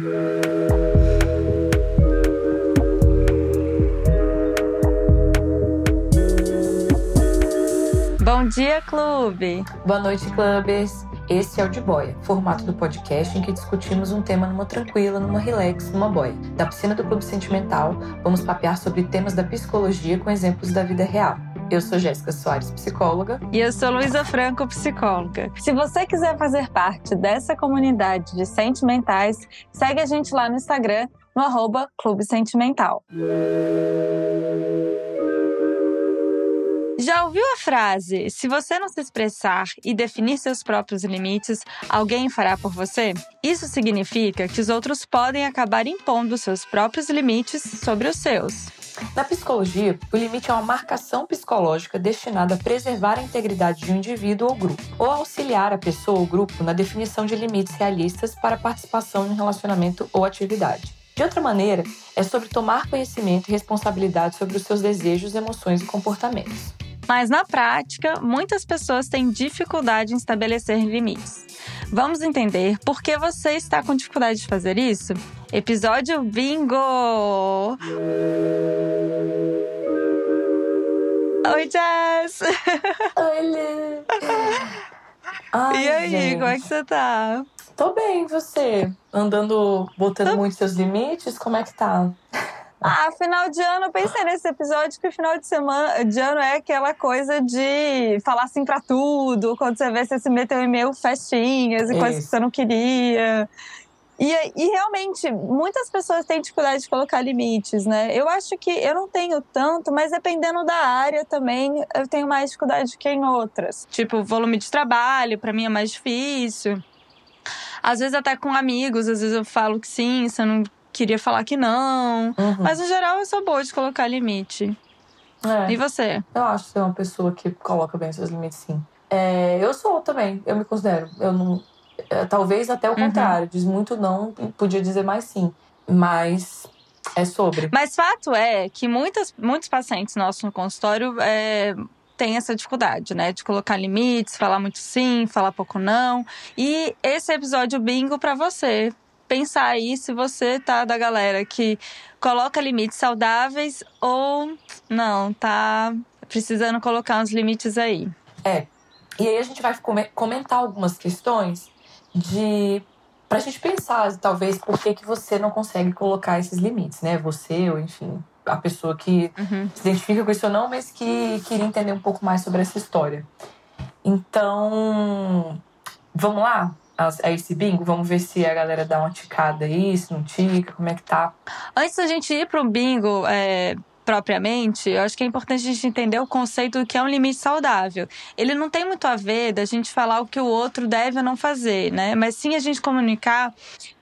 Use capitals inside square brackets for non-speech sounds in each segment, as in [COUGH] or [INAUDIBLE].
Bom dia, clube! Boa noite, clubes! Esse é o De Boia, formato do podcast em que discutimos um tema numa tranquila, numa relax, numa boia. Da piscina do Clube Sentimental, vamos papear sobre temas da psicologia com exemplos da vida real. Eu sou Jéssica Soares, psicóloga. E eu sou Luísa Franco, psicóloga. Se você quiser fazer parte dessa comunidade de sentimentais, segue a gente lá no Instagram, no arroba Clube Sentimental. Já ouviu a frase: se você não se expressar e definir seus próprios limites, alguém fará por você? Isso significa que os outros podem acabar impondo seus próprios limites sobre os seus. Na psicologia, o limite é uma marcação psicológica destinada a preservar a integridade de um indivíduo ou grupo, ou auxiliar a pessoa ou grupo na definição de limites realistas para participação em um relacionamento ou atividade. De outra maneira, é sobre tomar conhecimento e responsabilidade sobre os seus desejos, emoções e comportamentos. Mas na prática, muitas pessoas têm dificuldade em estabelecer limites. Vamos entender por que você está com dificuldade de fazer isso? Episódio Bingo! Oi, Jess! Oi, Ai, E aí, gente. como é que você tá? Tô bem, você? Andando, botando Tô... muitos seus limites, como é que tá? Ah, final de ano, eu pensei nesse episódio que o final de semana de ano é aquela coisa de falar assim pra tudo, quando você vê você se meteu em meio festinhas e Isso. coisas que você não queria. E, e, realmente, muitas pessoas têm dificuldade de colocar limites, né? Eu acho que eu não tenho tanto, mas dependendo da área também, eu tenho mais dificuldade que em outras. Tipo, volume de trabalho, para mim é mais difícil. Às vezes até com amigos, às vezes eu falo que sim, você não queria falar que não. Uhum. Mas no geral eu sou boa de colocar limite. É. E você? Eu acho que você é uma pessoa que coloca bem seus limites, sim. É, eu sou também, eu me considero. Eu não. É, talvez até o uhum. contrário, diz muito não, podia dizer mais sim. Mas é sobre. Mas fato é que muitas, muitos pacientes nossos no consultório é, têm essa dificuldade, né? De colocar limites, falar muito sim, falar pouco não. E esse episódio bingo para você pensar aí se você tá da galera que coloca limites saudáveis ou não, tá precisando colocar uns limites aí. É. E aí a gente vai comentar algumas questões de pra gente pensar, talvez, por que, que você não consegue colocar esses limites, né? Você, ou enfim, a pessoa que uhum. se identifica com isso ou não, mas que queria entender um pouco mais sobre essa história. Então, vamos lá? a esse bingo? Vamos ver se a galera dá uma ticada aí, se não tica, como é que tá. Antes da gente ir para um bingo é, propriamente, eu acho que é importante a gente entender o conceito do que é um limite saudável. Ele não tem muito a ver da gente falar o que o outro deve ou não fazer, né? Mas sim a gente comunicar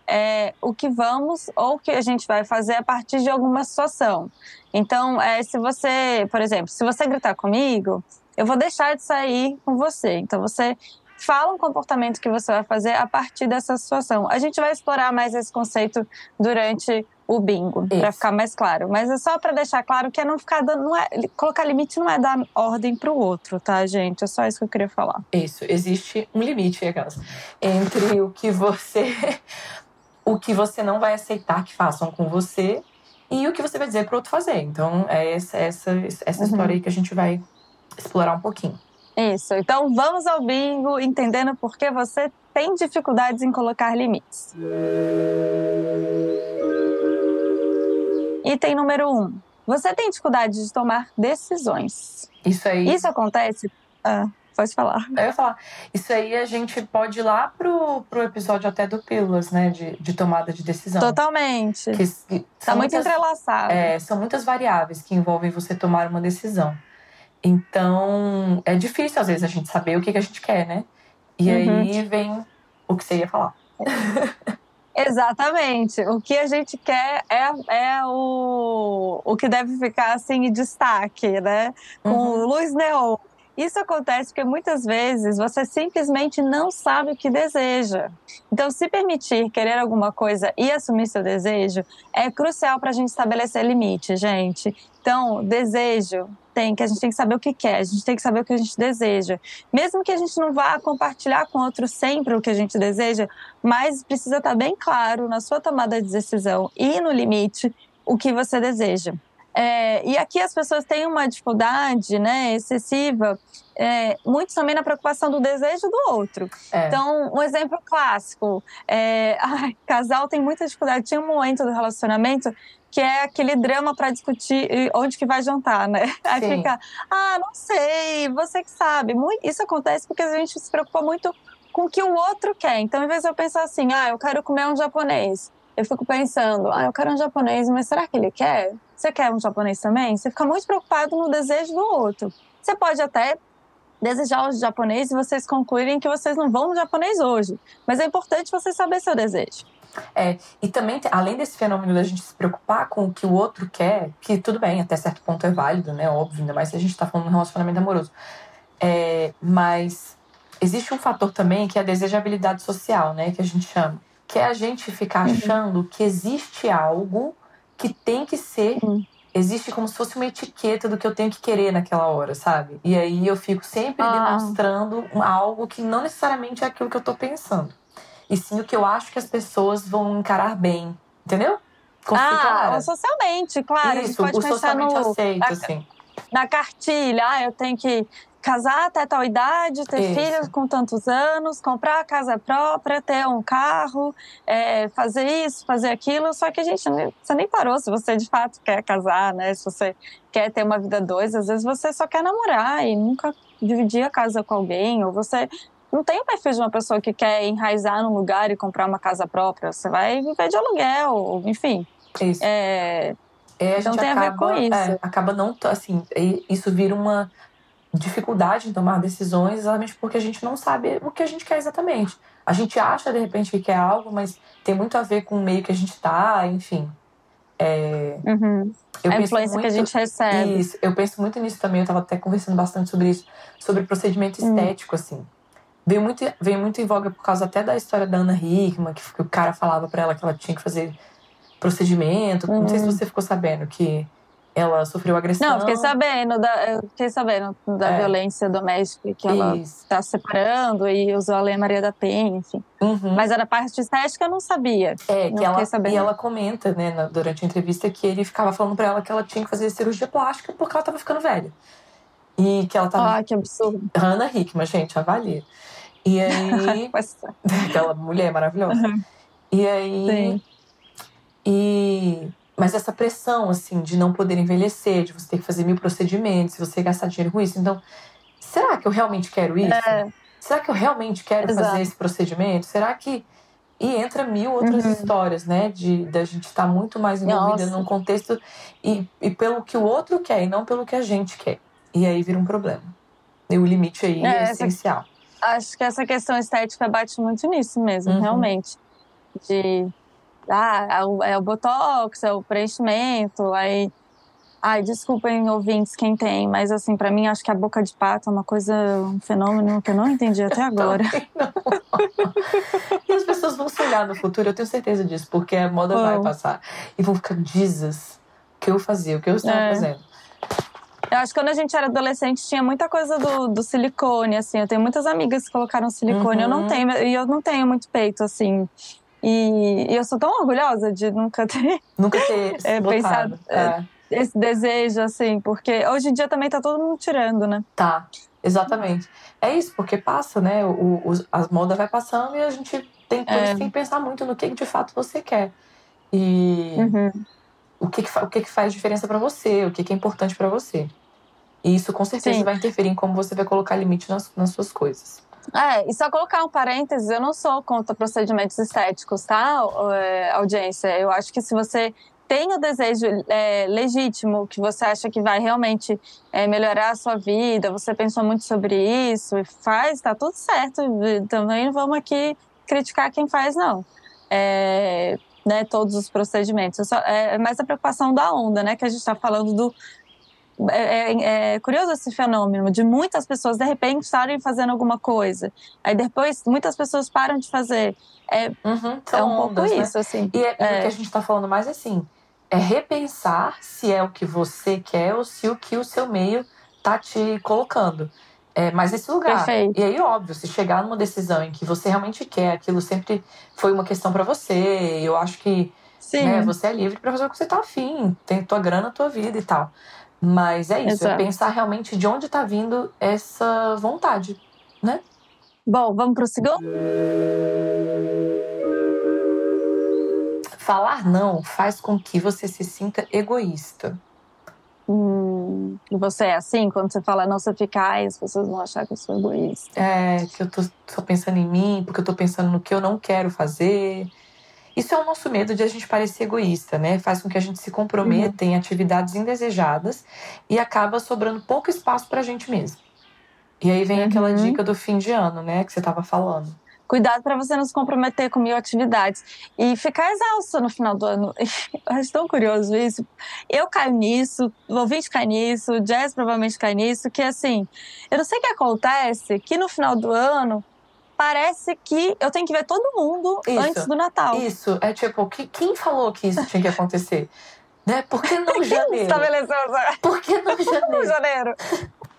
é, o que vamos ou o que a gente vai fazer a partir de alguma situação. Então, é, se você, por exemplo, se você gritar comigo, eu vou deixar de sair com você. Então, você fala um comportamento que você vai fazer a partir dessa situação. A gente vai explorar mais esse conceito durante o bingo, para ficar mais claro. Mas é só para deixar claro que é não ficar dando. Não é, colocar limite não é dar ordem para o outro, tá, gente? É só isso que eu queria falar. Isso, existe um limite, aquelas, entre o que você. o que você não vai aceitar que façam com você e o que você vai dizer para o outro fazer. Então, é essa, essa, essa uhum. história aí que a gente vai explorar um pouquinho. Isso. Então vamos ao bingo, entendendo por que você tem dificuldades em colocar limites. Item número um. Você tem dificuldade de tomar decisões. Isso aí. Isso acontece? Ah, pode falar. Eu ia falar. Isso aí a gente pode ir lá pro, pro episódio até do Pílulas, né? De, de tomada de decisão. Totalmente. Que, que tá muito muitas, entrelaçado. É, são muitas variáveis que envolvem você tomar uma decisão. Então, é difícil às vezes a gente saber o que, que a gente quer, né? E uhum. aí vem o que você ia falar. [LAUGHS] Exatamente. O que a gente quer é, é o, o que deve ficar assim em destaque, né? Com uhum. luz neon. Isso acontece porque muitas vezes você simplesmente não sabe o que deseja. Então, se permitir querer alguma coisa e assumir seu desejo é crucial para a gente estabelecer limite, gente. Então, desejo tem que a gente tem que saber o que quer, a gente tem que saber o que a gente deseja. Mesmo que a gente não vá compartilhar com outros sempre o que a gente deseja, mas precisa estar bem claro na sua tomada de decisão e no limite o que você deseja. É, e aqui as pessoas têm uma dificuldade né, excessiva, é, muito também na preocupação do desejo do outro. É. Então, um exemplo clássico: é, [LAUGHS] ai, casal tem muita dificuldade. Tinha um momento do relacionamento que é aquele drama para discutir onde que vai jantar, né? [LAUGHS] Aí Sim. fica, ah, não sei, você que sabe. Isso acontece porque a gente se preocupa muito com o que o outro quer. Então, em vez de eu pensar assim, ah, eu quero comer um japonês, eu fico pensando, ah, eu quero um japonês, mas será que ele quer? Você quer um japonês também? Você fica muito preocupado no desejo do outro. Você pode até desejar o japonês e vocês concluírem que vocês não vão no japonês hoje. Mas é importante você saber seu desejo. É, e também, além desse fenômeno da gente se preocupar com o que o outro quer, que tudo bem, até certo ponto é válido, né? Óbvio, ainda mais se a gente tá falando de um relacionamento amoroso. É, mas existe um fator também que é a desejabilidade social, né? Que a gente chama. Que é a gente ficar uhum. achando que existe algo que tem que ser. Hum. Existe como se fosse uma etiqueta do que eu tenho que querer naquela hora, sabe? E aí eu fico sempre ah. demonstrando algo que não necessariamente é aquilo que eu tô pensando. E sim o que eu acho que as pessoas vão encarar bem. Entendeu? ah, socialmente, claro. Isso, a gente pode o socialmente no, aceito, na, assim. Na cartilha, ah, eu tenho que casar até tal idade, ter Isso. filhos com tantos anos, comprar a casa própria, ter um carro, é, fazer isso, fazer aquilo. Só que a gente, você nem parou se você de fato quer casar, né? Se você quer ter uma vida dois, às vezes você só quer namorar e nunca dividir a casa com alguém, ou você não tem o perfil de uma pessoa que quer enraizar num lugar e comprar uma casa própria. Você vai viver de aluguel, enfim. Isso. É, é, então tem acaba, a ver com isso. É, acaba não, assim, isso vira uma dificuldade em tomar decisões exatamente porque a gente não sabe o que a gente quer exatamente. A gente acha, de repente, que quer algo, mas tem muito a ver com o meio que a gente está, enfim. É, uhum. a influência muito, que a gente recebe. Isso, eu penso muito nisso também, eu estava até conversando bastante sobre isso, sobre procedimento uhum. estético, assim. Veio muito, veio muito em voga por causa até da história da Ana Hickman, que, que o cara falava para ela que ela tinha que fazer procedimento. Uhum. Não sei se uhum. você ficou sabendo que ela sofreu agressão. Não, fiquei sabendo da, fiquei sabendo da é. violência doméstica que ela está separando e usou a Lei Maria da Penha, enfim. Uhum. Mas era parte estética, eu não sabia. É, que ela, sabendo. e ela comenta, né, durante a entrevista, que ele ficava falando para ela que ela tinha que fazer cirurgia plástica porque ela tava ficando velha. E que ela tava. Ah, que absurdo. Ana Hickman, gente, avalia. E [LAUGHS] aí. [LAUGHS] aquela mulher maravilhosa. Uhum. E aí. Sim. E mas essa pressão, assim, de não poder envelhecer, de você ter que fazer mil procedimentos, de você gastar dinheiro com isso. Então, será que eu realmente quero isso? É. Será que eu realmente quero Exato. fazer esse procedimento? Será que. E entra mil outras uhum. histórias, né? De da gente estar tá muito mais envolvida Nossa. num contexto e, e pelo que o outro quer e não pelo que a gente quer. E aí vira um problema. E o limite aí é, é essencial. Acho que essa questão estética bate muito nisso mesmo, uhum. realmente. De ah, é o, é o botox, é o preenchimento, aí Ai, desculpem ouvintes quem tem, mas assim, para mim acho que a boca de pato é uma coisa, um fenômeno que eu não entendi até [LAUGHS] agora. [LAUGHS] e as pessoas vão se olhar no futuro, eu tenho certeza disso, porque a moda oh. vai passar. E vão ficar, Jesus, o que eu fazia, o que eu estava é. fazendo. Eu acho que quando a gente era adolescente tinha muita coisa do, do silicone, assim. Eu tenho muitas amigas que colocaram silicone. Uhum. Eu não uhum. tenho, e eu não tenho muito peito, assim. E, e, eu sou tão orgulhosa de nunca ter. [LAUGHS] Nunca ter [LAUGHS] é, pensado. É. é. Esse desejo, assim, porque hoje em dia também tá todo mundo tirando, né? Tá, exatamente. É isso, porque passa, né? O, o as modas vai passando e a gente tem, é. tem que pensar muito no que de fato você quer. E uhum. o, que, que, o que, que faz diferença para você, o que, que é importante para você. E isso com certeza Sim. vai interferir em como você vai colocar limite nas, nas suas coisas. É, e só colocar um parênteses, eu não sou contra procedimentos estéticos, tá, é, audiência? Eu acho que se você tem o desejo é, legítimo, que você acha que vai realmente é, melhorar a sua vida, você pensou muito sobre isso e faz, tá tudo certo. Também não vamos aqui criticar quem faz, não. É, né, todos os procedimentos. Só, é mais a preocupação da onda, né? Que a gente está falando do é, é, é, curioso esse fenômeno de muitas pessoas de repente estarem fazendo alguma coisa, aí depois muitas pessoas param de fazer. É, uhum, é um ondas, pouco né? isso, assim. E, é, é. o que a gente está falando mais assim, é repensar se é o que você quer ou se o que o seu meio tá te colocando. É, mas nesse lugar. Perfeito. E aí, óbvio, se chegar numa decisão em que você realmente quer, aquilo sempre foi uma questão para você, eu acho que né, você é livre para fazer o que você tá afim, tem tua grana, tua vida e tal. Mas é isso, é Exato. é pensar realmente de onde tá vindo essa vontade, né? Bom, vamos pro segundo? Falar não faz com que você se sinta egoísta. Hum, você é assim? Quando você fala não, você fica, ai, as pessoas vão achar que eu sou egoísta. É, que eu tô só pensando em mim, porque eu tô pensando no que eu não quero fazer. Isso é o nosso medo de a gente parecer egoísta, né? Faz com que a gente se comprometa uhum. em atividades indesejadas e acaba sobrando pouco espaço pra gente mesmo. E aí vem uhum. aquela dica do fim de ano, né, que você tava falando. Cuidado para você não se comprometer com mil atividades e ficar exausto no final do ano. [LAUGHS] Eu acho tão curioso isso. Eu caio nisso, o ouvinte cai nisso, o Jazz provavelmente cai nisso, que assim, eu não sei o que acontece, que no final do ano parece que eu tenho que ver todo mundo isso, antes do Natal. Isso, é tipo, que, quem falou que isso tinha que acontecer? [LAUGHS] né? Por que não janeiro? Estabeleceu [LAUGHS] Por que não janeiro? janeiro?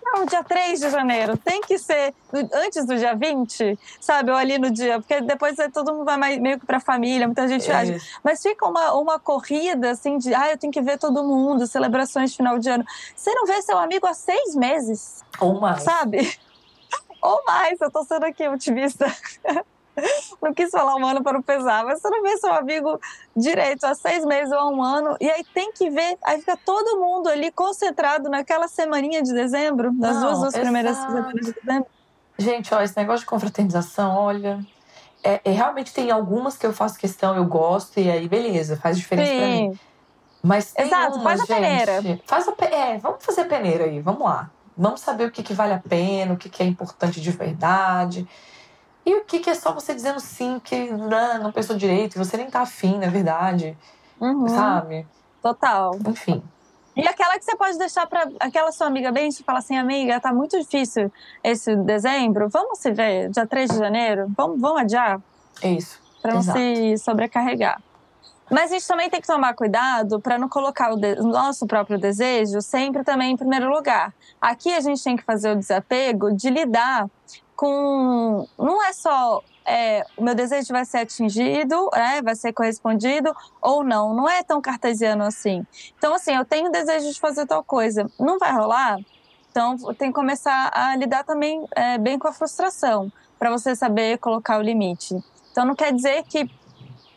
Não, dia 3 de janeiro. Tem que ser antes do dia 20, sabe? Ou ali no dia. Porque depois todo mundo vai meio que pra família, muita gente viaja. Mas fica uma, uma corrida, assim, de. Ah, eu tenho que ver todo mundo, celebrações de final de ano. Você não vê seu amigo há seis meses. Ou mais. Sabe? Ou mais. Eu tô sendo aqui otimista. [LAUGHS] não quis falar um ano para não pesar, mas você não vê seu amigo direito há seis meses ou um ano, e aí tem que ver, aí fica todo mundo ali concentrado naquela semaninha de dezembro, nas não, duas, duas primeiras semanas de dezembro. Gente, ó, esse negócio de confraternização, olha, é, é, realmente tem algumas que eu faço questão, eu gosto, e aí beleza, faz diferença Sim. pra mim. Mas tem Exato, umas, faz a gente, peneira. Faz a, é, vamos fazer a peneira aí, vamos lá. Vamos saber o que, que vale a pena, o que, que é importante de verdade. E o que, que é só você dizendo sim, que não, não pensou direito, você nem tá afim, na verdade. Uhum. Sabe? Total. Enfim. E aquela que você pode deixar para aquela sua amiga bem, você fala assim, amiga, tá muito difícil esse dezembro, vamos se ver dia 3 de janeiro? Vamos, vamos adiar? Isso. Para não se sobrecarregar. Mas a gente também tem que tomar cuidado para não colocar o, nosso próprio desejo sempre também em primeiro lugar. Aqui a gente tem que fazer o desapego de lidar com. Não é só é, o meu desejo vai ser atingido, né, vai ser correspondido ou não. Não é tão cartesiano assim. Então, assim, eu tenho desejo de fazer tal coisa, não vai rolar? Então, tem que começar a lidar também é, bem com a frustração, para você saber colocar o limite. Então, não quer dizer que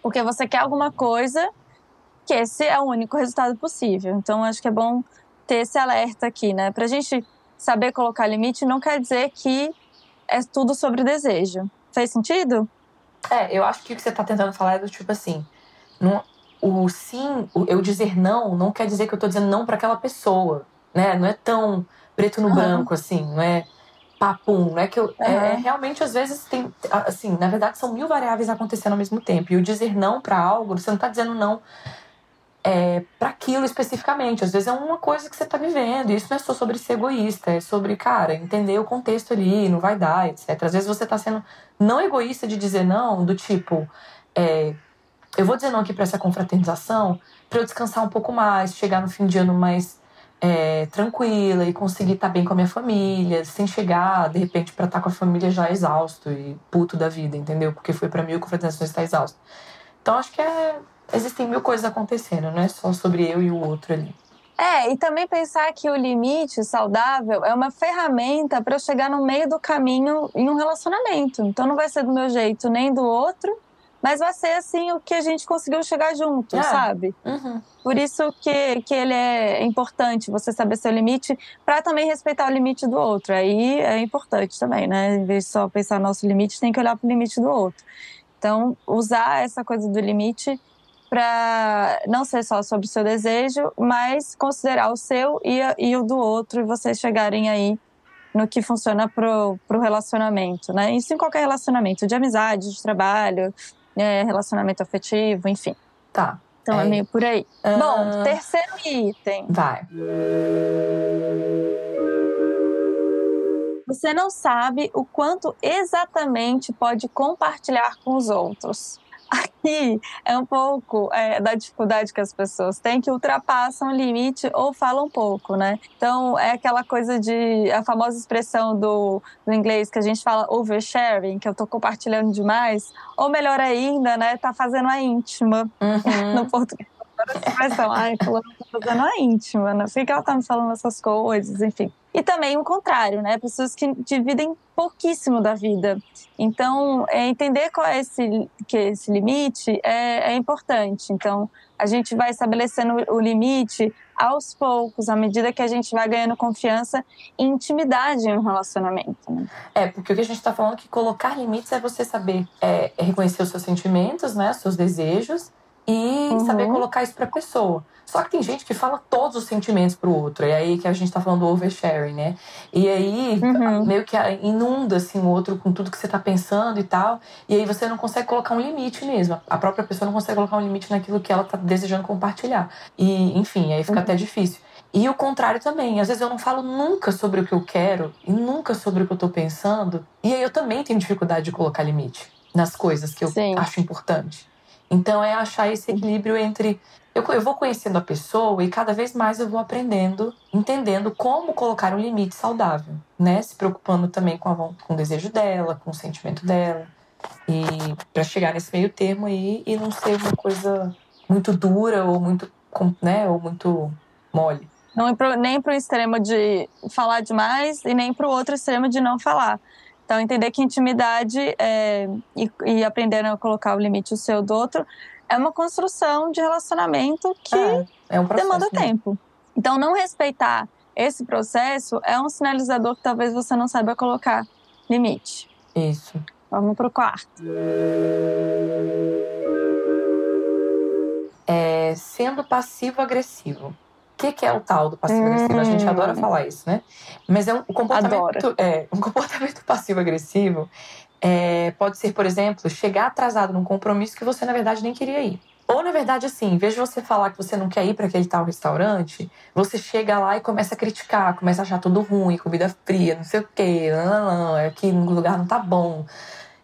porque você quer alguma coisa, que esse é o único resultado possível. Então, acho que é bom ter esse alerta aqui, né? Para a gente saber colocar limite, não quer dizer que é tudo sobre desejo. Fez sentido? É, eu acho que o que você está tentando falar é do tipo assim: não, o sim, o, eu dizer não, não quer dizer que eu estou dizendo não para aquela pessoa, né? Não é tão preto no uhum. branco assim, não é papum, não é que eu. Uhum. É, realmente, às vezes, tem. Assim, na verdade, são mil variáveis acontecendo ao mesmo tempo. E o dizer não para algo, você não está dizendo não é, para aquilo especificamente. Às vezes é uma coisa que você está vivendo. E isso não é só sobre ser egoísta, é sobre, cara, entender o contexto ali, não vai dar, etc. Às vezes você está sendo não egoísta de dizer não, do tipo, é, eu vou dizer não aqui para essa confraternização para eu descansar um pouco mais, chegar no fim de ano mais é, tranquila e conseguir estar tá bem com a minha família, sem chegar, de repente, para estar tá com a família já exausto e puto da vida, entendeu? Porque foi para mim a confraternização estar exausto. Então acho que é existem mil coisas acontecendo, não é só sobre eu e o outro ali. É, e também pensar que o limite saudável é uma ferramenta para eu chegar no meio do caminho em um relacionamento. Então não vai ser do meu jeito nem do outro, mas vai ser assim o que a gente conseguiu chegar junto, é. sabe? Uhum. Por isso que, que ele é importante, você saber seu limite, para também respeitar o limite do outro. Aí é importante também, né? Em vez de só pensar no nosso limite, tem que olhar para o limite do outro. Então, usar essa coisa do limite para não ser só sobre o seu desejo, mas considerar o seu e, e o do outro e vocês chegarem aí no que funciona pro, pro relacionamento, né? Isso em qualquer relacionamento, de amizade, de trabalho, é, relacionamento afetivo, enfim. Tá. Então é, é meio por aí. Bom, terceiro item. Vai. Você não sabe o quanto exatamente pode compartilhar com os outros. Aqui é um pouco é, da dificuldade que as pessoas têm, que ultrapassam o limite ou falam pouco, né? Então, é aquela coisa de. a famosa expressão do, do inglês que a gente fala oversharing, que eu tô compartilhando demais, ou melhor ainda, né? Tá fazendo a íntima uhum. [LAUGHS] no português essa expressão, ai, fulano tá fazendo a íntima, não sei que ela tá me falando essas coisas, enfim. E também o contrário, né? Pessoas que dividem pouquíssimo da vida. Então, é, entender qual é esse, que é esse limite é, é importante. Então, a gente vai estabelecendo o limite aos poucos, à medida que a gente vai ganhando confiança e intimidade em um relacionamento. Né? É, porque o que a gente está falando é que colocar limites é você saber é, reconhecer os seus sentimentos, né, os seus desejos, e uhum. saber colocar isso para a pessoa. Só que tem gente que fala todos os sentimentos pro outro. E aí que a gente tá falando do oversharing, né? E aí uhum. meio que inunda assim o outro com tudo que você tá pensando e tal. E aí você não consegue colocar um limite mesmo. A própria pessoa não consegue colocar um limite naquilo que ela tá desejando compartilhar. E, enfim, aí fica uhum. até difícil. E o contrário também. Às vezes eu não falo nunca sobre o que eu quero e nunca sobre o que eu tô pensando. E aí eu também tenho dificuldade de colocar limite nas coisas que eu Sim. acho importante. Então é achar esse equilíbrio entre eu, eu vou conhecendo a pessoa e cada vez mais eu vou aprendendo, entendendo como colocar um limite saudável, né? Se preocupando também com, a, com o desejo dela, com o sentimento dela. E para chegar nesse meio termo aí e não ser uma coisa muito dura ou muito, né, ou muito mole. Não nem para o extremo de falar demais e nem para o outro extremo de não falar. Então, entender que intimidade é, e, e aprender a colocar o limite o seu do outro é uma construção de relacionamento que é, é um demanda né? tempo. Então, não respeitar esse processo é um sinalizador que talvez você não saiba colocar limite. Isso. Vamos para o quarto. É, sendo passivo-agressivo que, que é o tal do passivo-agressivo? Hum. A gente adora hum. falar isso, né? Mas é um comportamento, é, um comportamento [LAUGHS] passivo-agressivo é, pode ser, por exemplo, chegar atrasado num compromisso que você, na verdade, nem queria ir. Ou, na verdade, assim, em vez de você falar que você não quer ir para aquele tal restaurante, você chega lá e começa a criticar, começa a achar tudo ruim, comida fria, não sei o quê, não, não, não, aqui no lugar não tá bom.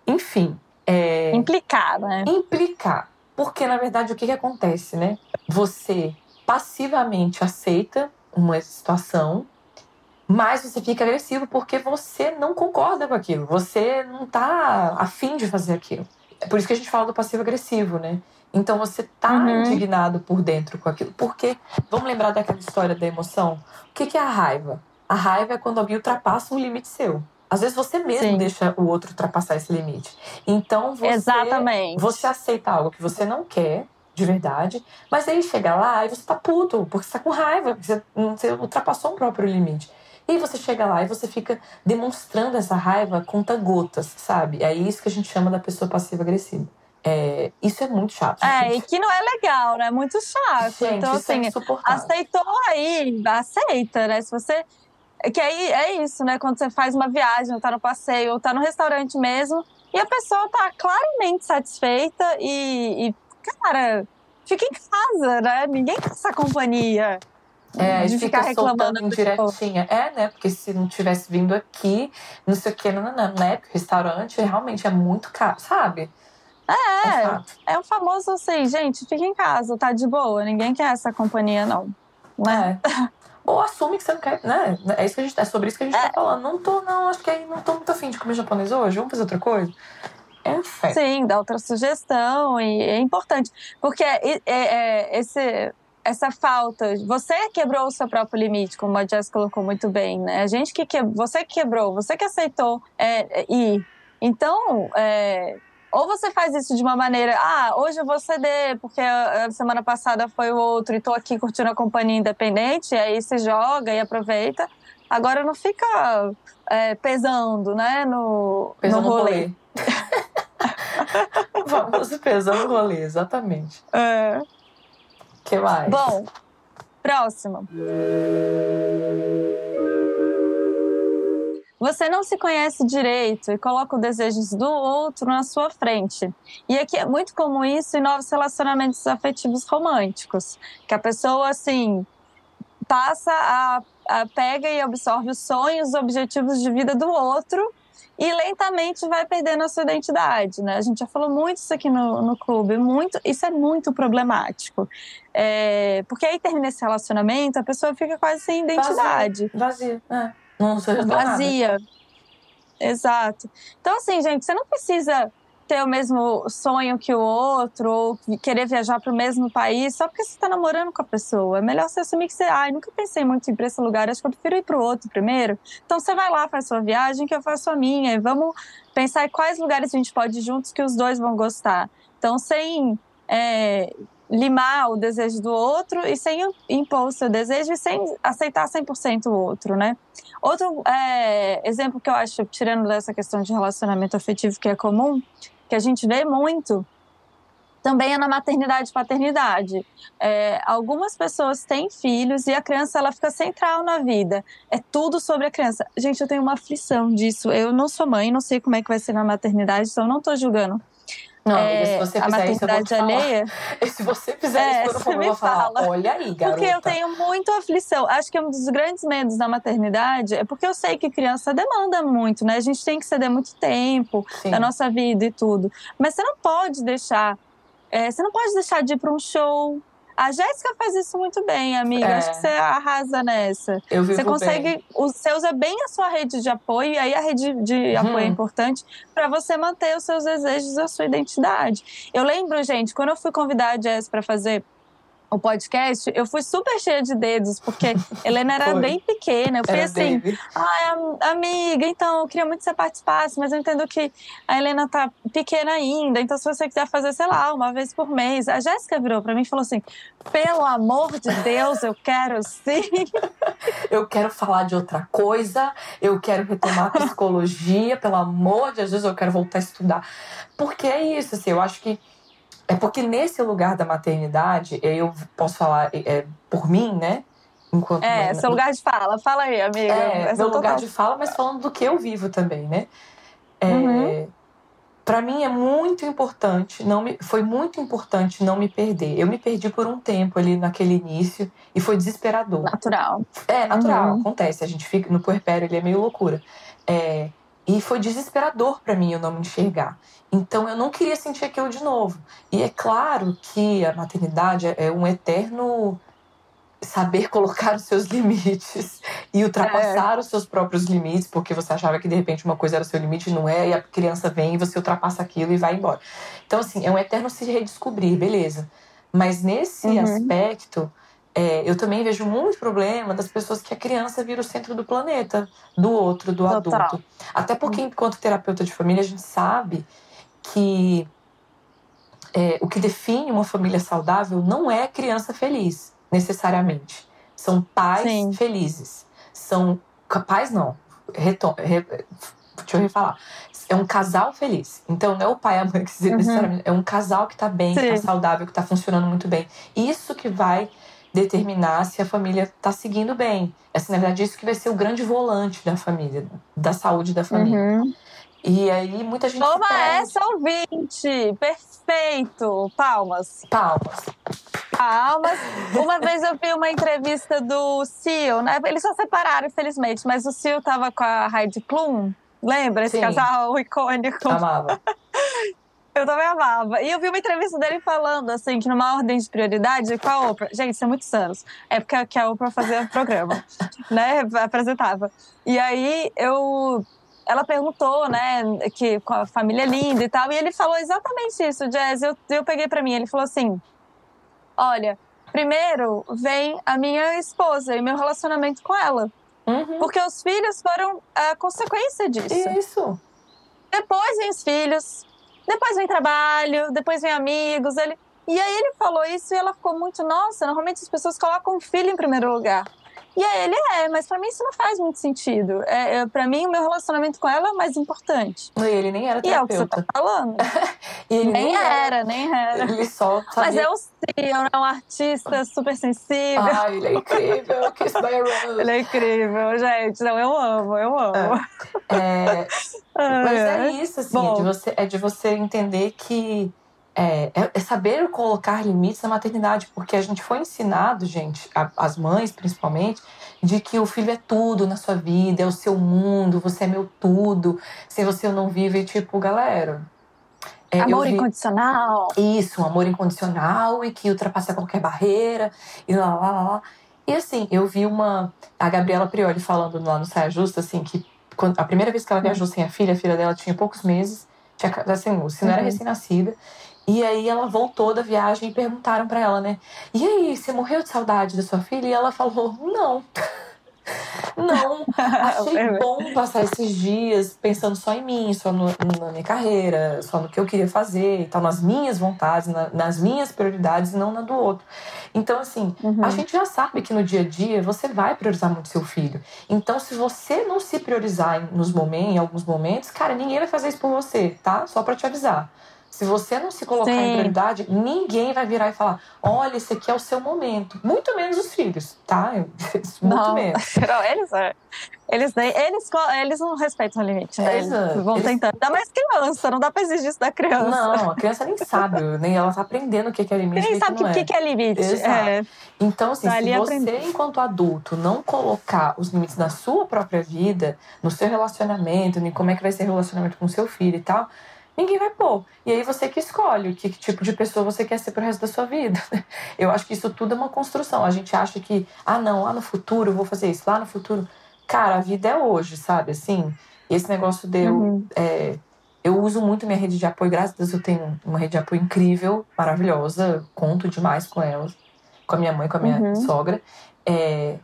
Enfim. É... Implicar, né? Implicar. Porque, na verdade, o que, que acontece, né? Você passivamente aceita uma situação, mas você fica agressivo porque você não concorda com aquilo, você não tá afim de fazer aquilo. É por isso que a gente fala do passivo agressivo, né? Então você tá uhum. indignado por dentro com aquilo. Porque, vamos lembrar daquela história da emoção? O que, que é a raiva? A raiva é quando alguém ultrapassa um limite seu. Às vezes você mesmo Sim. deixa o outro ultrapassar esse limite. Então você, Exatamente. você aceita algo que você não quer de verdade. Mas aí chega lá e você tá puto, porque você tá com raiva, você, você ultrapassou o próprio limite. E aí você chega lá e você fica demonstrando essa raiva conta-gotas, sabe? É isso que a gente chama da pessoa passiva-agressiva. É, isso é muito chato. É, gente. e que não é legal, né? É muito chato. Gente, então, é assim, é aceitou aí, aceita, né? Se você. Que aí é isso, né? Quando você faz uma viagem, tá no passeio, ou tá no restaurante mesmo, e a pessoa tá claramente satisfeita e, e cara, fica em casa, né? Ninguém quer essa companhia. É, a gente fica reclamando indiretinha. É, né? Porque se não tivesse vindo aqui, não sei o que, não, não, não, né? Porque o restaurante realmente é muito caro, sabe? É, é, é o famoso assim, gente, fica em casa, tá de boa, ninguém quer essa companhia, não. Né? É. Ou assume que você não quer, né? É, isso que a gente, é sobre isso que a gente tá é. tá falando. Não tô, não, acho que não tô muito afim de comer japonês hoje, vamos fazer outra coisa. É Sim, dá outra sugestão e é importante. Porque é, é, é, esse, essa falta, você quebrou o seu próprio limite, como a Jess colocou muito bem, né? A gente que, que você que quebrou, você que aceitou é, ir. Então, é, ou você faz isso de uma maneira, ah, hoje eu vou ceder, porque a semana passada foi o outro e tô aqui curtindo a companhia independente, aí se joga e aproveita. Agora não fica é, pesando, né, no, pesando no rolê. rolê. [LAUGHS] Vamos pesando o rolê, exatamente. É. que mais? Bom, próximo. você não se conhece direito e coloca os desejos do outro na sua frente. E aqui é muito comum isso em novos relacionamentos afetivos românticos, que a pessoa assim passa a, a pega e absorve os sonhos, os objetivos de vida do outro e lentamente vai perdendo a sua identidade, né? A gente já falou muito isso aqui no, no clube, muito, isso é muito problemático. É, porque aí termina esse relacionamento, a pessoa fica quase sem identidade. Vazia, vazia. É. Não Vazia. Nada. Exato. Então, assim, gente, você não precisa ter o mesmo sonho que o outro ou querer viajar para o mesmo país só porque você está namorando com a pessoa. É melhor você assumir que você, ai, nunca pensei muito em ir para esse lugar, acho que eu prefiro ir para o outro primeiro. Então você vai lá, faz sua viagem, que eu faço a minha. E vamos pensar em quais lugares a gente pode ir juntos que os dois vão gostar. Então, sem é, limar o desejo do outro e sem impor o seu desejo e sem aceitar 100% o outro, né? Outro é, exemplo que eu acho, tirando dessa questão de relacionamento afetivo que é comum, que a gente vê muito, também é na maternidade e paternidade. É, algumas pessoas têm filhos e a criança ela fica central na vida. É tudo sobre a criança. Gente, eu tenho uma aflição disso. Eu não sou mãe, não sei como é que vai ser na maternidade, então não estou julgando. Não, é, se você fizer isso, eu vou te alheia. Falar. [LAUGHS] Se você fizer é, isso, eu vou falar, fala. olha aí, garota. Porque eu tenho muito aflição. Acho que um dos grandes medos da maternidade é porque eu sei que criança demanda muito, né? A gente tem que ceder muito tempo Sim. da nossa vida e tudo. Mas você não pode deixar... É, você não pode deixar de ir para um show, a Jéssica faz isso muito bem, amiga. É. Acho que você arrasa nessa. Eu vivo você consegue, bem. você usa bem a sua rede de apoio, e aí a rede de uhum. apoio é importante para você manter os seus desejos, a sua identidade. Eu lembro, gente, quando eu fui convidar a Jess para fazer o podcast, eu fui super cheia de dedos, porque [LAUGHS] Helena era bem pequena. Eu fui era assim, ai, amiga, então eu queria muito que você participasse, mas eu entendo que a Helena tá pequena ainda, então se você quiser fazer, sei lá, uma vez por mês. A Jéssica virou para mim e falou assim: pelo amor de Deus, eu quero sim. [LAUGHS] eu quero falar de outra coisa, eu quero retomar a psicologia, pelo amor de Deus, eu quero voltar a estudar. Porque é isso, assim, eu acho que é porque nesse lugar da maternidade, eu posso falar é, por mim, né? Enquanto é, seu lugar de fala. Fala aí, amiga. É, meu lugar de fala, mas falando do que eu vivo também, né? É, uhum. Para mim é muito importante, não me, foi muito importante não me perder. Eu me perdi por um tempo ali naquele início e foi desesperador. Natural. É, natural, uhum. acontece. A gente fica no puerpério, ele é meio loucura. É, e foi desesperador para mim eu não me enxergar. Então eu não queria sentir aquilo de novo. E é claro que a maternidade é um eterno saber [LAUGHS] colocar os seus limites e ultrapassar é. os seus próprios limites, porque você achava que de repente uma coisa era o seu limite, não é, e a criança vem e você ultrapassa aquilo e vai embora. Então, assim, é um eterno se redescobrir, beleza. Mas nesse uhum. aspecto, é, eu também vejo muito problema das pessoas que a criança vira o centro do planeta, do outro, do Total. adulto. Até porque, enquanto terapeuta de família, a gente sabe que é, o que define uma família saudável não é criança feliz, necessariamente. São pais Sim. felizes. São. Pais não. Retom, re, deixa eu refalar. É um casal feliz. Então não é o pai e a mãe que se uhum. necessariamente. É um casal que está bem, Sim. que está saudável, que está funcionando muito bem. Isso que vai determinar se a família está seguindo bem. Essa, na verdade, isso que vai ser o grande volante da família, da saúde da família. Uhum. E aí muita gente. Toma essa, ouvinte! Perfeito! Palmas. Palmas. Palmas. Uma vez eu vi uma entrevista do Cio, né? Eles só separaram, infelizmente, mas o Cio tava com a Heidi Klum. Lembra esse Sim. casal icônico? Amava. [LAUGHS] Eu também amava. E eu vi uma entrevista dele falando, assim, que numa ordem de prioridade com a Oprah. Gente, isso é muitos anos. Época que a Oprah fazia programa, [LAUGHS] né? Apresentava. E aí eu ela perguntou, né, que com a família linda e tal, e ele falou exatamente isso, Jazz. Eu, eu peguei para mim, ele falou assim: Olha, primeiro vem a minha esposa e meu relacionamento com ela. Uhum. Porque os filhos foram a consequência disso. Isso. Depois vem os filhos, depois vem trabalho, depois vem amigos. Ele... E aí ele falou isso e ela ficou muito, nossa, normalmente as pessoas colocam o filho em primeiro lugar. E aí ele é, mas para mim isso não faz muito sentido. É, é, para mim, o meu relacionamento com ela é o mais importante. E ele nem era terapeuta. E é o que você tá falando. [LAUGHS] nem, nem era, era, nem era. Ele só sabia... Mas eu sim, eu é um artista super sensível. Ah, ele é incrível. [LAUGHS] Kiss by a Rose. Ele é incrível, gente. Não, eu amo, eu amo. É. é... [LAUGHS] mas é isso, assim, é de, você, é de você entender que é, é, é, saber colocar limites na maternidade, porque a gente foi ensinado, gente, a, as mães principalmente, de que o filho é tudo na sua vida, é o seu mundo, você é meu tudo, sem você eu não vivo, e tipo, galera. É, amor vi... incondicional. Isso, um amor incondicional e que ultrapassa qualquer barreira, e lá, lá, lá, lá. E assim, eu vi uma. A Gabriela Prioli falando lá no Saia Justa, assim, que quando, a primeira vez que ela viajou sem a filha, a filha dela tinha poucos meses, tinha, assim, se não era uhum. recém-nascida. E aí ela voltou da viagem e perguntaram para ela, né? E aí, você morreu de saudade da sua filha? E ela falou: não. [LAUGHS] Não, [LAUGHS] achei bom passar esses dias pensando só em mim, só no, na minha carreira, só no que eu queria fazer e tal, nas minhas vontades, na, nas minhas prioridades e não na do outro. Então, assim, uhum. a gente já sabe que no dia a dia você vai priorizar muito seu filho. Então, se você não se priorizar nos momentos, em alguns momentos, cara, ninguém vai fazer isso por você, tá? Só para te avisar. Se você não se colocar Sim. em prioridade, ninguém vai virar e falar: olha, esse aqui é o seu momento. Muito menos os filhos, tá? [LAUGHS] Muito não. menos. [LAUGHS] Não, eles, é, eles, eles, eles não respeitam o limite, né? Eles vão eles... tentando. Ainda mais criança, não dá pra exigir isso da criança. Não, a criança nem sabe, nem ela tá aprendendo o que [LAUGHS] é limite. Nem sabe o que, que, é. é limite. É. Então, assim, tá se você, aprendendo. enquanto adulto, não colocar os limites na sua própria vida, no seu relacionamento, em como é que vai ser o relacionamento com seu filho e tal ninguém vai pôr. E aí você que escolhe que, tipo de pessoa você quer ser pro resto da sua vida. [LAUGHS] Eu acho que isso tudo é uma construção. A gente acha que, ah, não, lá no futuro eu vou fazer isso, lá no futuro. Cara, a vida é hoje, sabe? Assim, esse negócio deu. Uhum. É, eu uso muito minha rede de apoio, graças a Deus eu tenho uma rede de apoio incrível, maravilhosa, conto demais com elas, com a minha mãe, com a minha uhum. sogra. É,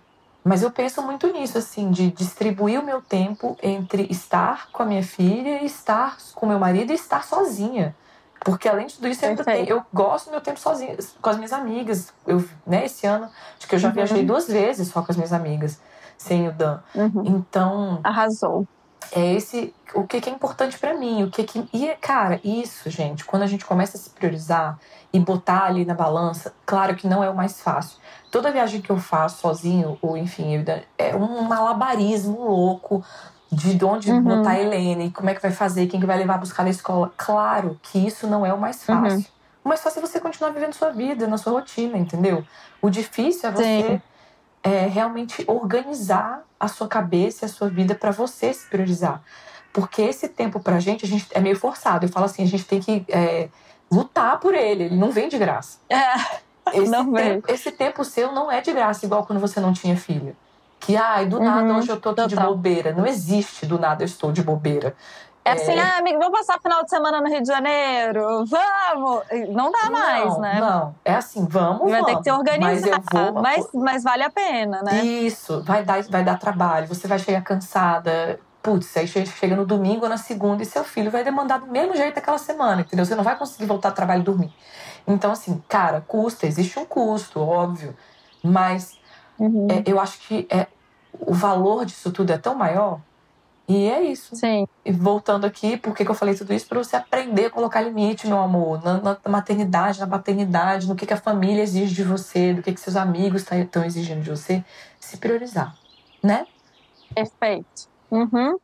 mas eu penso muito nisso, assim, de distribuir o meu tempo entre estar com a minha filha, estar com meu marido e estar sozinha. Porque além de tudo isso, eu, tenho, eu gosto do meu tempo sozinha, com as minhas amigas. Eu, né, esse ano, acho que eu já uhum. viajei duas vezes só com as minhas amigas, sem o Dan. Uhum. Então. Arrasou. É esse o que, que é importante para mim, o que que e cara, isso, gente, quando a gente começa a se priorizar e botar ali na balança, claro que não é o mais fácil, toda viagem que eu faço sozinho, ou enfim, é um malabarismo louco de onde uhum. botar a Helene, como é que vai fazer, quem que vai levar a buscar na escola. Claro que isso não é o mais uhum. fácil. Uhum. O mais fácil é você continuar vivendo sua vida, na sua rotina, entendeu? O difícil é você é, realmente organizar a sua cabeça e a sua vida para você se priorizar. Porque esse tempo pra gente, a gente é meio forçado. Eu falo assim, a gente tem que é, lutar por ele, ele não vem de graça. É. [LAUGHS] Esse, não tempo, esse tempo seu não é de graça, igual quando você não tinha filho. Que, ai, do nada uhum, hoje eu tô de bobeira. Não existe do nada eu estou de bobeira. É, assim, ah, amigo, vamos passar o final de semana no Rio de Janeiro? Vamos! Não dá mais, não, né? Não, é assim, vamos, Vai vamos. ter que se organizar, mas, vou... mas, mas vale a pena, né? Isso, vai dar, vai dar trabalho, você vai chegar cansada. Putz, aí chega no domingo ou na segunda e seu filho vai demandar do mesmo jeito aquela semana, entendeu? Você não vai conseguir voltar ao trabalho e dormir. Então, assim, cara, custa, existe um custo, óbvio, mas uhum. é, eu acho que é, o valor disso tudo é tão maior. E é isso. Sim. E voltando aqui, por que, que eu falei tudo isso? Para você aprender a colocar limite, meu amor, na, na maternidade, na paternidade, no que, que a família exige de você, do que, que seus amigos estão tá, exigindo de você. Se priorizar, né? Perfeito. Uhum.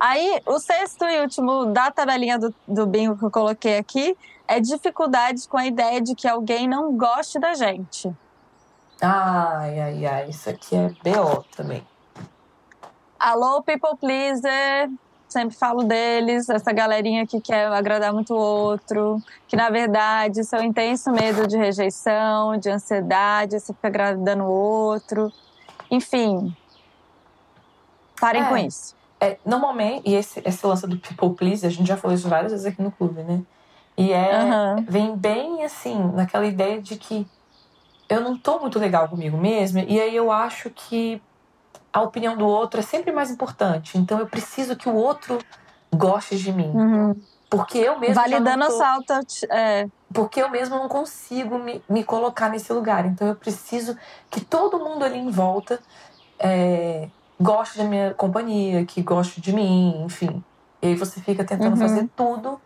Aí, o sexto e último da tabelinha do, do bingo que eu coloquei aqui é dificuldades com a ideia de que alguém não goste da gente. Ai, ai, ai, isso aqui é BO também. Alô, people pleaser. Sempre falo deles, essa galerinha que quer agradar muito o outro, que na verdade seu intenso medo de rejeição, de ansiedade, você fica agradando o outro. Enfim, parem é. com isso. É, normalmente, e esse, esse lance do people please, a gente já falou isso várias vezes aqui no clube, né? E é, uhum. vem bem assim, naquela ideia de que eu não tô muito legal comigo mesma, e aí eu acho que a opinião do outro é sempre mais importante. Então eu preciso que o outro goste de mim. Uhum. Porque eu mesmo. Validando tô... auto, é, porque eu mesmo não consigo me, me colocar nesse lugar. Então eu preciso que todo mundo ali em volta é, goste da minha companhia, que goste de mim, enfim. E aí você fica tentando uhum. fazer tudo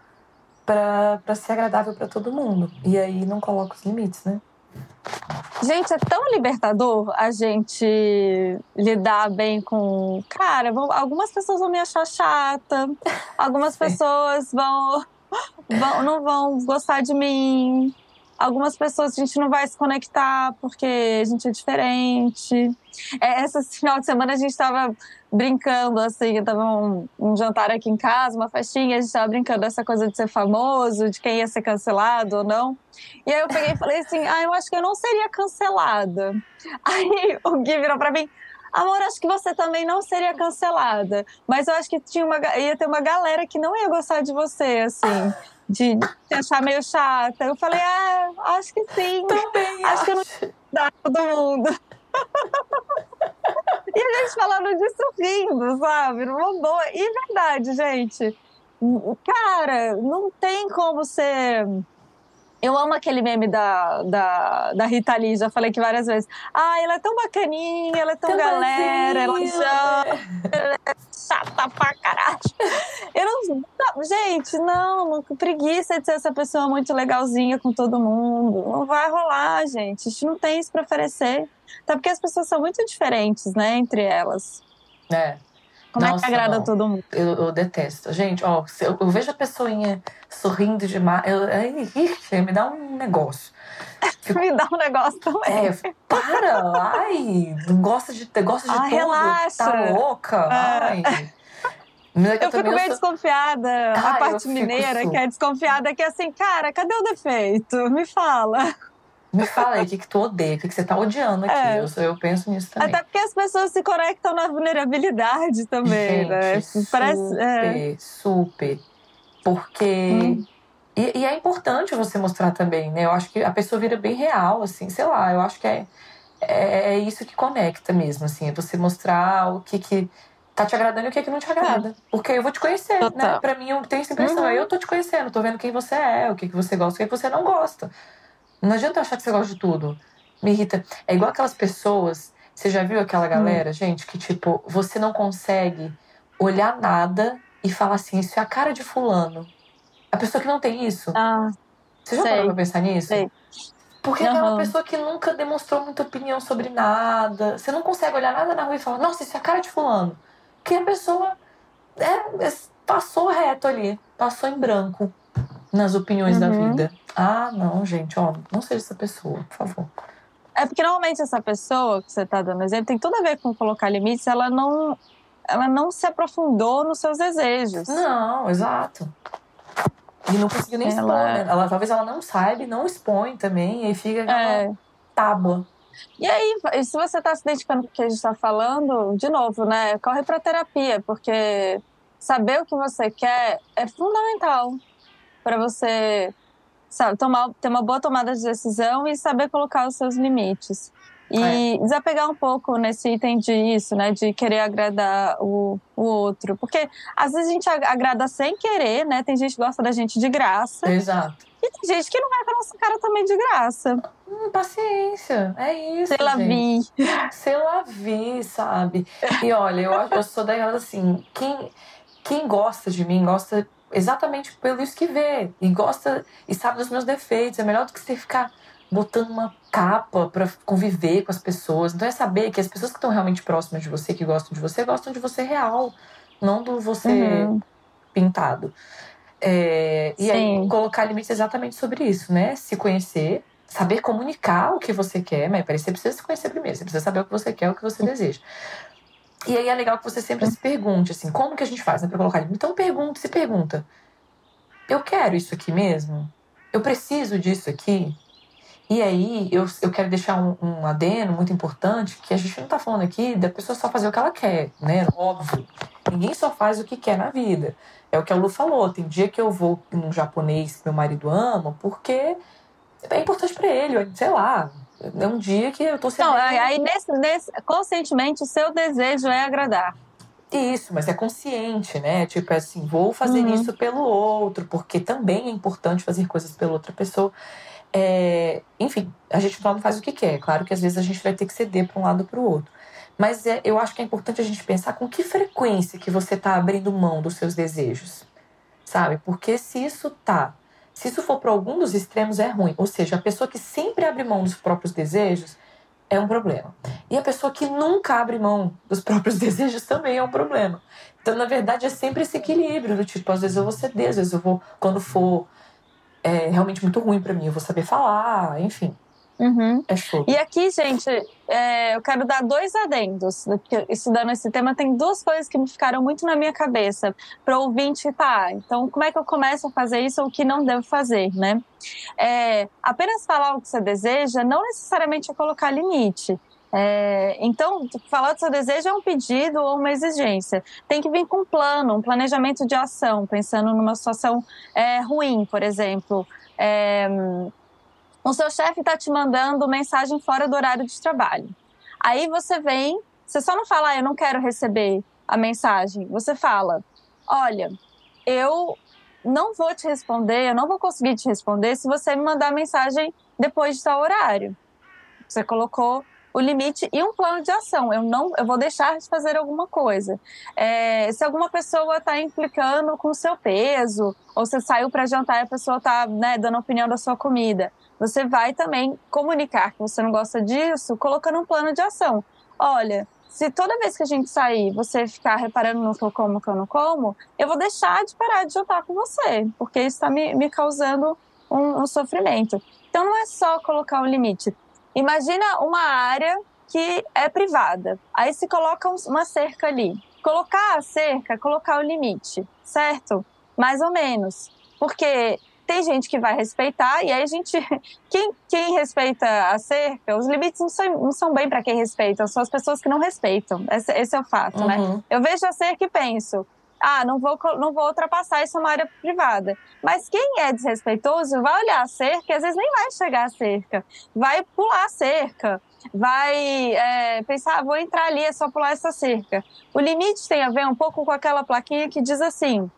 para ser agradável para todo mundo. E aí não coloca os limites, né? Gente, é tão libertador a gente lidar bem com. Cara, algumas pessoas vão me achar chata, algumas [LAUGHS] pessoas vão, vão, não vão gostar de mim, algumas pessoas a gente não vai se conectar porque a gente é diferente. É, essa final de semana a gente estava brincando, assim, tava um, um, jantar aqui em casa, uma festinha, a gente estava brincando essa coisa de ser famoso, de quem ia ser cancelado ou não. E aí eu peguei e falei assim, ah, eu acho que eu não seria cancelada. [LAUGHS] Aí o Gui virou pra mim, amor, acho que você também não seria cancelada. Mas eu acho que tinha uma, ia ter uma galera que não ia gostar de você, assim de te achar meio chata. Eu falei, ah, acho que sim. Também acho, acho. que eu não dá todo mundo. Falando disso rindo, sabe? Numa boa. E verdade, gente. Cara, não tem como ser eu amo aquele meme da, da, da Rita Lee, já falei aqui várias vezes. Ah, ela é tão bacaninha, ela é tão, tão galera, ela já ela é chata pra caralho. Eu não, gente, não, não, preguiça de ser essa pessoa muito legalzinha com todo mundo. Não vai rolar, gente. A gente não tem isso pra oferecer. Até porque as pessoas são muito diferentes, né, entre elas. É. Como Nossa, é que agrada não. todo mundo? Eu, eu, detesto. Gente, ó, eu, eu, vejo a pessoinha sorrindo demais. Eu, ixi, me dá um negócio. [LAUGHS] me dá um negócio também. É, para! Ai, gosta de, gosta de ah, tudo. Relaxa. Tá louca? É. Ai. É eu, fico meio sou... desconfiada. a parte mineira, que é desconfiada, que é assim, cara, cadê o defeito? Me fala. Me fala aí o que, que tu odeia, o que, que você tá odiando aqui. É. Eu, eu penso nisso também. Até porque as pessoas se conectam na vulnerabilidade também, né? Gente, né? Parece, super, é. super. Porque. Hum. E, e, é importante você mostrar também, né? Eu acho que a pessoa vira bem real, assim, sei lá, eu acho que é, é, é isso que conecta mesmo, assim, é você mostrar o que que tá te agradando e o que que não te agrada. Porque eu vou te conhecer, né? Total. né? Pra mim, eu tenho essa impressão, uhum. eu tô te conhecendo, tô vendo quem você é, o que que você gosta, o que que você não gosta. Não adianta achar que você gosta de tudo. Me irrita. É igual aquelas pessoas. Você já viu aquela galera, hum. gente, que tipo, você não consegue olhar nada e falar assim, isso é a cara de fulano. A pessoa que não tem isso. Ah, você já sei. parou pra pensar nisso? Sei. Porque uhum. é uma pessoa que nunca demonstrou muita opinião sobre nada. Você não consegue olhar nada na rua e falar, nossa, isso é a cara de fulano. Que a pessoa é, passou reto ali, passou em branco nas opiniões uhum. da vida. Ah, não, gente, ó, não seja essa pessoa, por favor. É porque normalmente essa pessoa que você está dando exemplo tem tudo a ver com colocar limites, ela não, ela não se aprofundou nos seus desejos. Não, exato. E não conseguiu nem ela... expor, né? Ela, talvez ela não saiba, não expõe também, e aí fica é. tábua. E aí, se você está se identificando com o que a gente está falando, de novo, né? Corre para terapia, porque saber o que você quer é fundamental para você sabe, tomar, ter uma boa tomada de decisão e saber colocar os seus limites. E é. desapegar um pouco nesse item de isso, né? De querer agradar o, o outro. Porque às vezes a gente agrada sem querer, né? Tem gente que gosta da gente de graça. Exato. E tem gente que não vai com a nossa cara também de graça. Hum, paciência, é isso. Se la vi. Se la vi, sabe? E olha, eu, eu sou daquela assim, quem, quem gosta de mim, gosta exatamente pelo isso que vê e gosta e sabe dos meus defeitos. É melhor do que você ficar botando uma capa para conviver com as pessoas. Então é saber que as pessoas que estão realmente próximas de você, que gostam de você, gostam de você real, não do você uhum. pintado. É, e aí colocar limites exatamente sobre isso, né? Se conhecer, saber comunicar o que você quer, mas você precisa se conhecer primeiro, você precisa saber o que você quer, o que você deseja. E aí é legal que você sempre se pergunte, assim, como que a gente faz né, para colocar limite? Então pergunta, se pergunta. Eu quero isso aqui mesmo? Eu preciso disso aqui? E aí, eu, eu quero deixar um, um adeno muito importante, que a gente não está falando aqui da pessoa só fazer o que ela quer, né? Óbvio. Ninguém só faz o que quer na vida. É o que a Lu falou. Tem dia que eu vou num japonês que meu marido ama, porque é importante para ele, sei lá, é um dia que eu tô sendo. Não, aí nesse, nesse, conscientemente o seu desejo é agradar. Isso, mas é consciente, né? Tipo é assim, vou fazer uhum. isso pelo outro, porque também é importante fazer coisas pela outra pessoa. É, enfim, a gente não faz o que quer. Claro que às vezes a gente vai ter que ceder para um lado ou para o outro. Mas é, eu acho que é importante a gente pensar com que frequência que você está abrindo mão dos seus desejos, sabe? Porque se isso tá, se isso for para algum dos extremos é ruim. Ou seja, a pessoa que sempre abre mão dos próprios desejos é um problema. E a pessoa que nunca abre mão dos próprios [LAUGHS] desejos também é um problema. Então, na verdade, é sempre esse equilíbrio do tipo, às vezes eu vou ceder, às vezes eu vou, quando for é, realmente muito ruim para mim, eu vou saber falar, enfim. Uhum. É E aqui, gente, é, eu quero dar dois adendos. Estudando esse tema, tem duas coisas que me ficaram muito na minha cabeça para o ouvinte, tá? Então, como é que eu começo a fazer isso ou o que não devo fazer, né? É, apenas falar o que você deseja não necessariamente é colocar limite. É, então, falar do seu desejo é um pedido ou uma exigência. Tem que vir com um plano, um planejamento de ação, pensando numa situação é, ruim, por exemplo. É, o seu chefe está te mandando mensagem fora do horário de trabalho. Aí você vem, você só não fala, ah, eu não quero receber a mensagem. Você fala, olha, eu não vou te responder, eu não vou conseguir te responder se você me mandar mensagem depois de tal horário. Você colocou o limite e um plano de ação. Eu não, eu vou deixar de fazer alguma coisa. É, se alguma pessoa está implicando com o seu peso, ou você saiu para jantar e a pessoa está né, dando opinião da sua comida, você vai também comunicar que você não gosta disso, colocando um plano de ação. Olha, se toda vez que a gente sair você ficar reparando no que eu como, que eu não como, eu vou deixar de parar de jantar com você, porque isso está me, me causando um, um sofrimento. Então não é só colocar um limite. Imagina uma área que é privada. Aí se coloca uma cerca ali. Colocar a cerca, colocar o limite, certo? Mais ou menos. Porque tem gente que vai respeitar, e aí a gente. [LAUGHS] Quem, quem respeita a cerca, os limites não são, não são bem para quem respeita, são as pessoas que não respeitam. Esse, esse é o fato, né? uhum. né? Eu vejo a cerca e penso. Ah, não vou, não vou ultrapassar isso é uma área privada. Mas quem é desrespeitoso vai olhar a cerca e às vezes nem vai chegar à cerca. Vai pular a cerca vai é, pensar, ah, vou entrar ali, é só pular essa cerca. O limite tem a ver um pouco com aquela plaquinha que diz assim: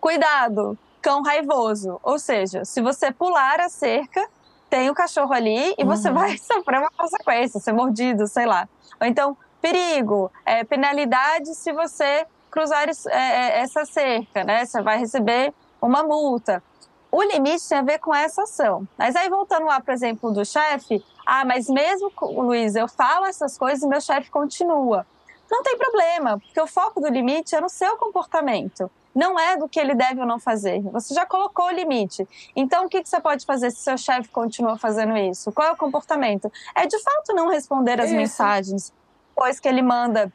cuidado, cão raivoso. Ou seja, se você pular a cerca, tem o cachorro ali e você uhum. vai [LAUGHS] sofrer uma consequência, ser mordido, sei lá. Ou então, perigo, é, penalidade se você cruzar é, é, essa cerca, né? Você vai receber uma multa. O limite tem a ver com essa ação. Mas aí, voltando lá, por exemplo, do chefe, ah, mas mesmo, Luiz, eu falo essas coisas e meu chefe continua. Não tem problema, porque o foco do limite é no seu comportamento não é do que ele deve ou não fazer. Você já colocou o limite. Então, o que, você pode fazer se seu chefe continua fazendo isso? Qual é o comportamento? É de fato não responder as isso. mensagens depois que ele manda.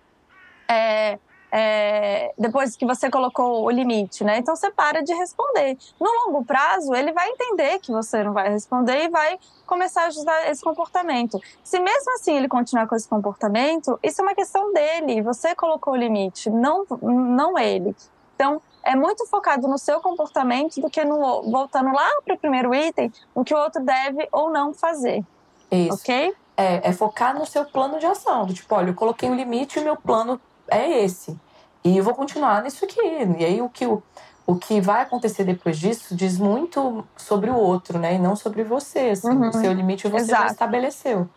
É, é, depois que você colocou o limite, né? Então você para de responder. No longo prazo, ele vai entender que você não vai responder e vai começar a ajustar esse comportamento. Se mesmo assim ele continuar com esse comportamento, isso é uma questão dele. Você colocou o limite, não, não ele. Então, é muito focado no seu comportamento do que no voltando lá para o primeiro item, o que o outro deve ou não fazer. Isso. Ok? É, é focar no seu plano de ação. Do tipo, olha, eu coloquei um limite e o meu plano é esse. E eu vou continuar nisso aqui. E aí o que, o, o que vai acontecer depois disso diz muito sobre o outro, né? E não sobre você. Assim. Uhum. O seu limite você Exato. já estabeleceu.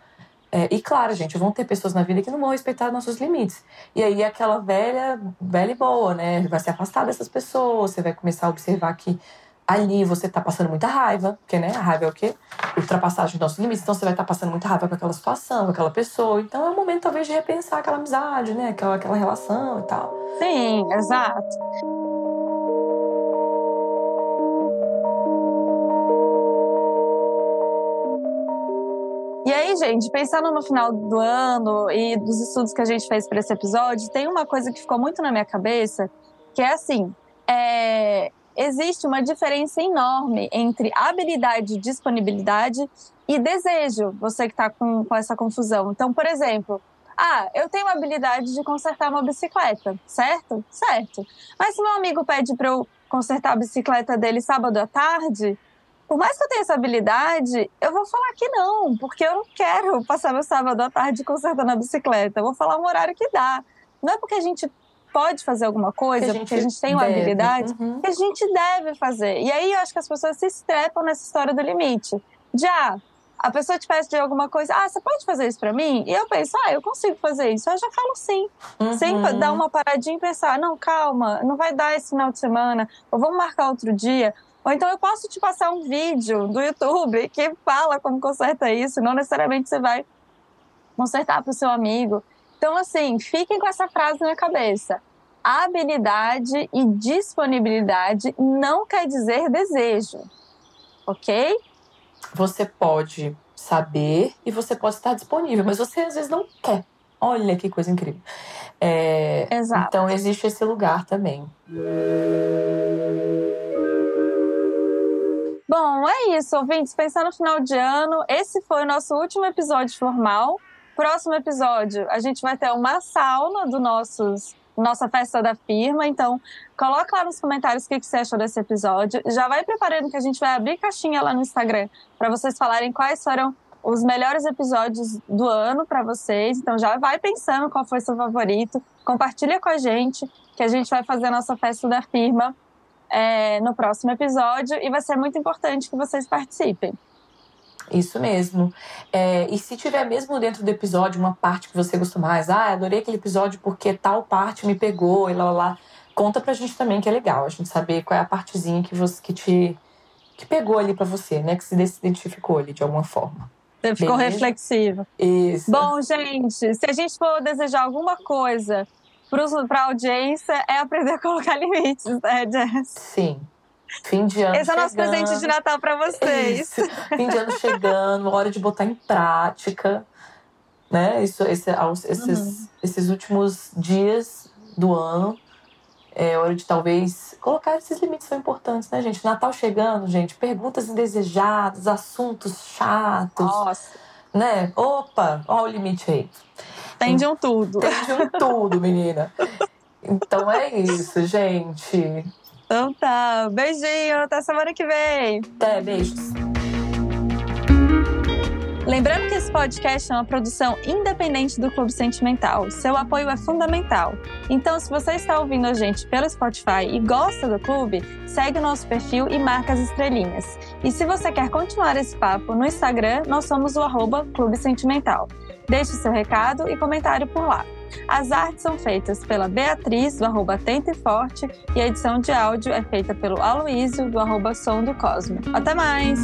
É, e claro, gente, vão ter pessoas na vida que não vão respeitar nossos limites. E aí aquela velha, velha e boa, né? Vai se afastar dessas pessoas, você vai começar a observar que ali você tá passando muita raiva, porque né, a raiva é o quê? Ultrapassagem dos nossos limites, então você vai estar tá passando muita raiva com aquela situação, com aquela pessoa. Então é o momento talvez de repensar aquela amizade, né? Aquela, aquela relação e tal. Sim, exato. Gente, pensando no final do ano e dos estudos que a gente fez para esse episódio, tem uma coisa que ficou muito na minha cabeça, que é assim: é, existe uma diferença enorme entre habilidade, disponibilidade e desejo. Você que está com, com essa confusão. Então, por exemplo, ah, eu tenho a habilidade de consertar uma bicicleta, certo? Certo. Mas se meu amigo pede para eu consertar a bicicleta dele sábado à tarde, por mais que eu tenha essa habilidade, eu vou falar que não, porque eu não quero passar meu sábado à tarde consertando a bicicleta. Eu vou falar um horário que dá. Não é porque a gente pode fazer alguma coisa, a porque a gente tem uma deve. habilidade, uhum. que a gente deve fazer. E aí eu acho que as pessoas se estrepam nessa história do limite. Já a pessoa te pede de alguma coisa, ah, você pode fazer isso para mim? E eu penso, ah, eu consigo fazer isso. Eu já falo sim. Uhum. Sem dar uma paradinha e pensar, não, calma, não vai dar esse final de semana, ou vamos marcar outro dia. Ou então eu posso te passar um vídeo do YouTube que fala como conserta isso, não necessariamente você vai consertar para o seu amigo. Então, assim, fiquem com essa frase na cabeça. Habilidade e disponibilidade não quer dizer desejo, ok? Você pode saber e você pode estar disponível, mas você às vezes não quer. Olha que coisa incrível. É, Exato. Então existe esse lugar também. Bom, é isso, ouvintes. Pensando no final de ano, esse foi o nosso último episódio formal. Próximo episódio, a gente vai ter uma sauna do nossos nossa festa da firma. Então, coloca lá nos comentários o que, você achou desse episódio. Já vai preparando que a gente vai abrir caixinha lá no Instagram para vocês falarem quais foram os melhores episódios do ano para vocês. Então, já vai pensando qual foi seu favorito. Compartilha com a gente que a gente vai fazer a nossa festa da firma é, no próximo episódio e vai ser muito importante que vocês participem. Isso mesmo. É, e se tiver mesmo dentro do episódio uma parte que você gostou mais, ah, adorei aquele episódio porque tal parte me pegou e lá, lá, lá. Conta pra gente também que é legal a gente saber qual é a partezinha que você que te que pegou ali para você, né? Que se identificou ali de alguma forma. Você ficou Beleza? reflexivo. Isso. Bom, gente, se a gente for desejar alguma coisa para a audiência, é aprender a colocar limites, né, Jess? Sim. Fim de ano. Esse é o nosso presente de Natal para vocês. Isso. Fim de ano chegando, hora de botar em prática. Né? Isso, esse, esses, uhum. esses últimos dias do ano. É hora de talvez colocar esses limites são importantes, né, gente? Natal chegando, gente, perguntas indesejadas, assuntos chatos. Nossa. Né? Opa, olha o limite aí. Tende um tudo. Um tudo, menina. Então é isso, gente. Então tá. Beijinho. Até semana que vem. Até, beijos. Lembrando que esse podcast é uma produção independente do Clube Sentimental. Seu apoio é fundamental. Então, se você está ouvindo a gente pelo Spotify e gosta do clube, segue o nosso perfil e marca as estrelinhas. E se você quer continuar esse papo no Instagram, nós somos o arroba Clube Sentimental. Deixe seu recado e comentário por lá. As artes são feitas pela Beatriz, do arroba Atento e Forte, e a edição de áudio é feita pelo Aloísio, do arroba Som do Cosmo. Até mais!